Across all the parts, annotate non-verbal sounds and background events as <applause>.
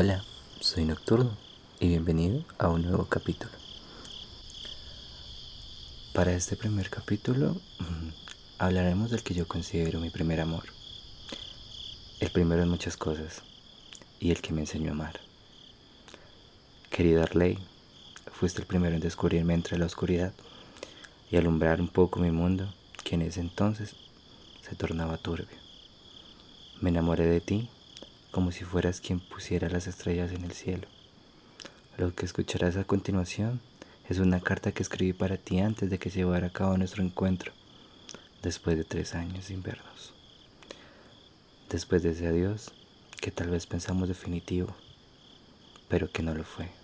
Hola, soy Nocturno y bienvenido a un nuevo capítulo. Para este primer capítulo mm, hablaremos del que yo considero mi primer amor. El primero en muchas cosas y el que me enseñó a amar. Querida Arley, fuiste el primero en descubrirme entre la oscuridad y alumbrar un poco mi mundo, que en ese entonces se tornaba turbio. Me enamoré de ti como si fueras quien pusiera las estrellas en el cielo. Lo que escucharás a continuación es una carta que escribí para ti antes de que se llevara a cabo nuestro encuentro, después de tres años sin vernos. Después de ese adiós que tal vez pensamos definitivo, pero que no lo fue.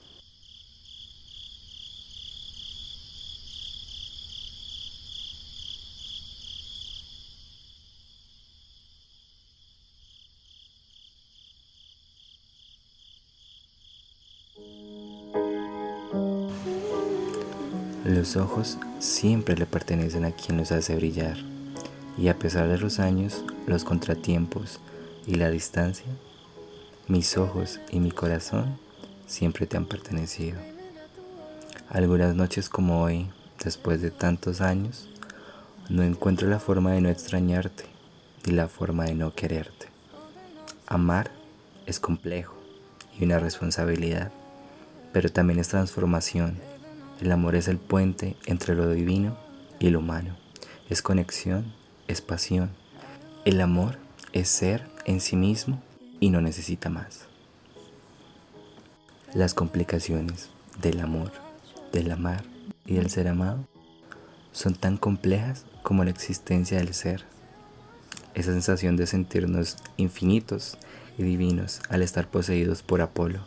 Los ojos siempre le pertenecen a quien los hace brillar, y a pesar de los años, los contratiempos y la distancia, mis ojos y mi corazón siempre te han pertenecido. Algunas noches como hoy, después de tantos años, no encuentro la forma de no extrañarte ni la forma de no quererte. Amar es complejo y una responsabilidad, pero también es transformación el amor es el puente entre lo divino y lo humano. Es conexión, es pasión. El amor es ser en sí mismo y no necesita más. Las complicaciones del amor, del amar y del ser amado son tan complejas como la existencia del ser. Esa sensación de sentirnos infinitos y divinos al estar poseídos por Apolo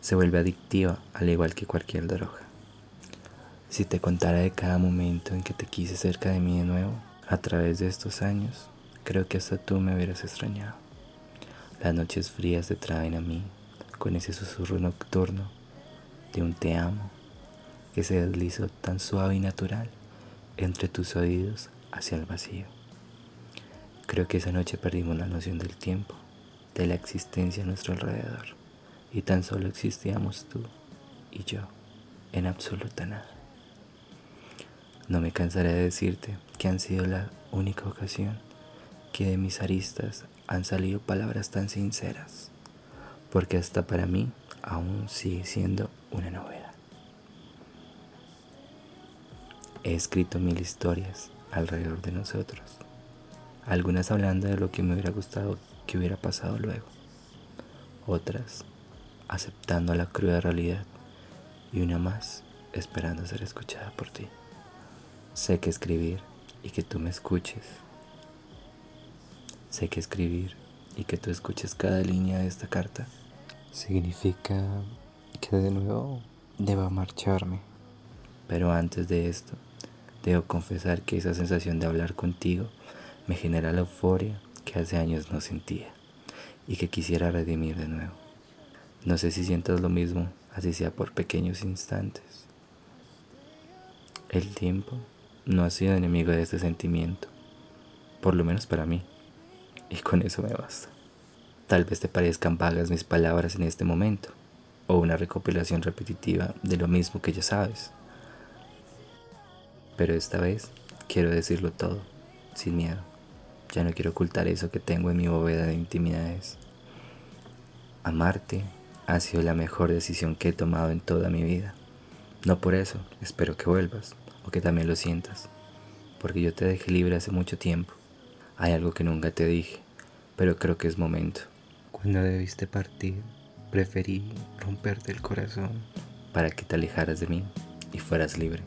se vuelve adictiva al igual que cualquier droga. Si te contara de cada momento en que te quise cerca de mí de nuevo, a través de estos años, creo que hasta tú me hubieras extrañado. Las noches frías te traen a mí con ese susurro nocturno de un te amo que se deslizó tan suave y natural entre tus oídos hacia el vacío. Creo que esa noche perdimos la noción del tiempo, de la existencia a nuestro alrededor, y tan solo existíamos tú y yo, en absoluta nada. No me cansaré de decirte que han sido la única ocasión que de mis aristas han salido palabras tan sinceras, porque hasta para mí aún sigue siendo una novedad. He escrito mil historias alrededor de nosotros, algunas hablando de lo que me hubiera gustado que hubiera pasado luego, otras aceptando la cruda realidad y una más esperando ser escuchada por ti. Sé que escribir y que tú me escuches. Sé que escribir y que tú escuches cada línea de esta carta significa que de nuevo deba marcharme. Pero antes de esto, debo confesar que esa sensación de hablar contigo me genera la euforia que hace años no sentía y que quisiera redimir de nuevo. No sé si sientas lo mismo, así sea por pequeños instantes. El tiempo no ha sido enemigo de este sentimiento, por lo menos para mí, y con eso me basta. Tal vez te parezcan vagas mis palabras en este momento, o una recopilación repetitiva de lo mismo que ya sabes. Pero esta vez quiero decirlo todo, sin miedo. Ya no quiero ocultar eso que tengo en mi bóveda de intimidades. Amarte ha sido la mejor decisión que he tomado en toda mi vida. No por eso espero que vuelvas que también lo sientas, porque yo te dejé libre hace mucho tiempo. Hay algo que nunca te dije, pero creo que es momento. Cuando debiste partir, preferí romperte el corazón para que te alejaras de mí y fueras libre.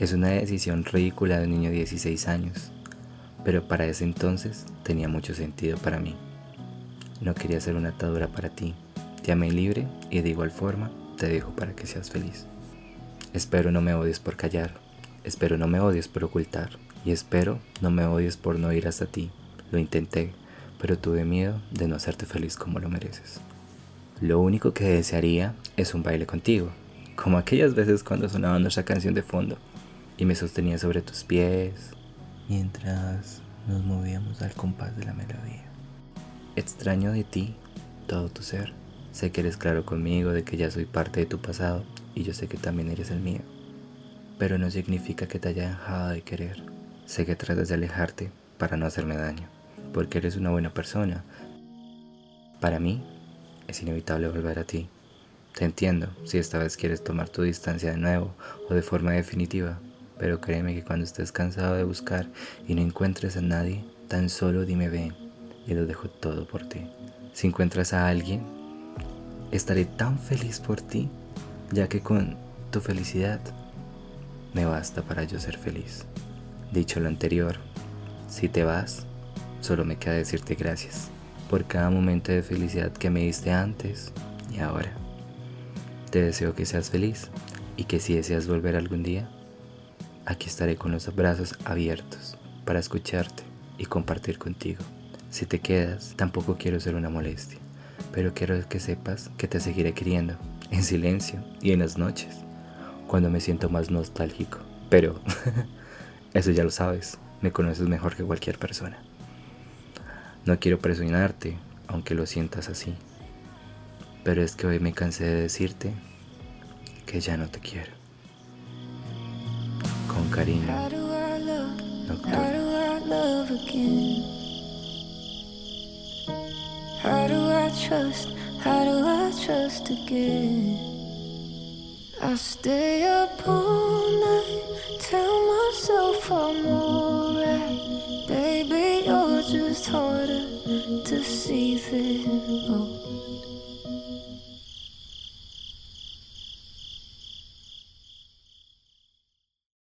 Es una decisión ridícula de un niño de 16 años, pero para ese entonces tenía mucho sentido para mí. No quería ser una atadura para ti. Te amé libre y de igual forma te dejo para que seas feliz. Espero no me odies por callar, espero no me odies por ocultar, y espero no me odies por no ir hasta ti. Lo intenté, pero tuve miedo de no hacerte feliz como lo mereces. Lo único que desearía es un baile contigo, como aquellas veces cuando sonaba nuestra canción de fondo y me sostenía sobre tus pies mientras nos movíamos al compás de la melodía. Extraño de ti todo tu ser, Sé que eres claro conmigo de que ya soy parte de tu pasado y yo sé que también eres el mío. Pero no significa que te haya dejado de querer. Sé que tratas de alejarte para no hacerme daño, porque eres una buena persona. Para mí, es inevitable volver a ti. Te entiendo si esta vez quieres tomar tu distancia de nuevo o de forma definitiva, pero créeme que cuando estés cansado de buscar y no encuentres a nadie, tan solo dime ven y lo dejo todo por ti. Si encuentras a alguien, estaré tan feliz por ti, ya que con tu felicidad me basta para yo ser feliz. Dicho lo anterior, si te vas, solo me queda decirte gracias por cada momento de felicidad que me diste antes y ahora. Te deseo que seas feliz y que si deseas volver algún día, aquí estaré con los brazos abiertos para escucharte y compartir contigo. Si te quedas, tampoco quiero ser una molestia, pero quiero que sepas que te seguiré queriendo, en silencio y en las noches, cuando me siento más nostálgico. Pero <laughs> eso ya lo sabes, me conoces mejor que cualquier persona. No quiero presionarte, aunque lo sientas así, pero es que hoy me cansé de decirte que ya no te quiero. Con cariño, How trust? How do I trust again? I stay up all night, tell myself I'm alright. Baby, you're just harder to see than most.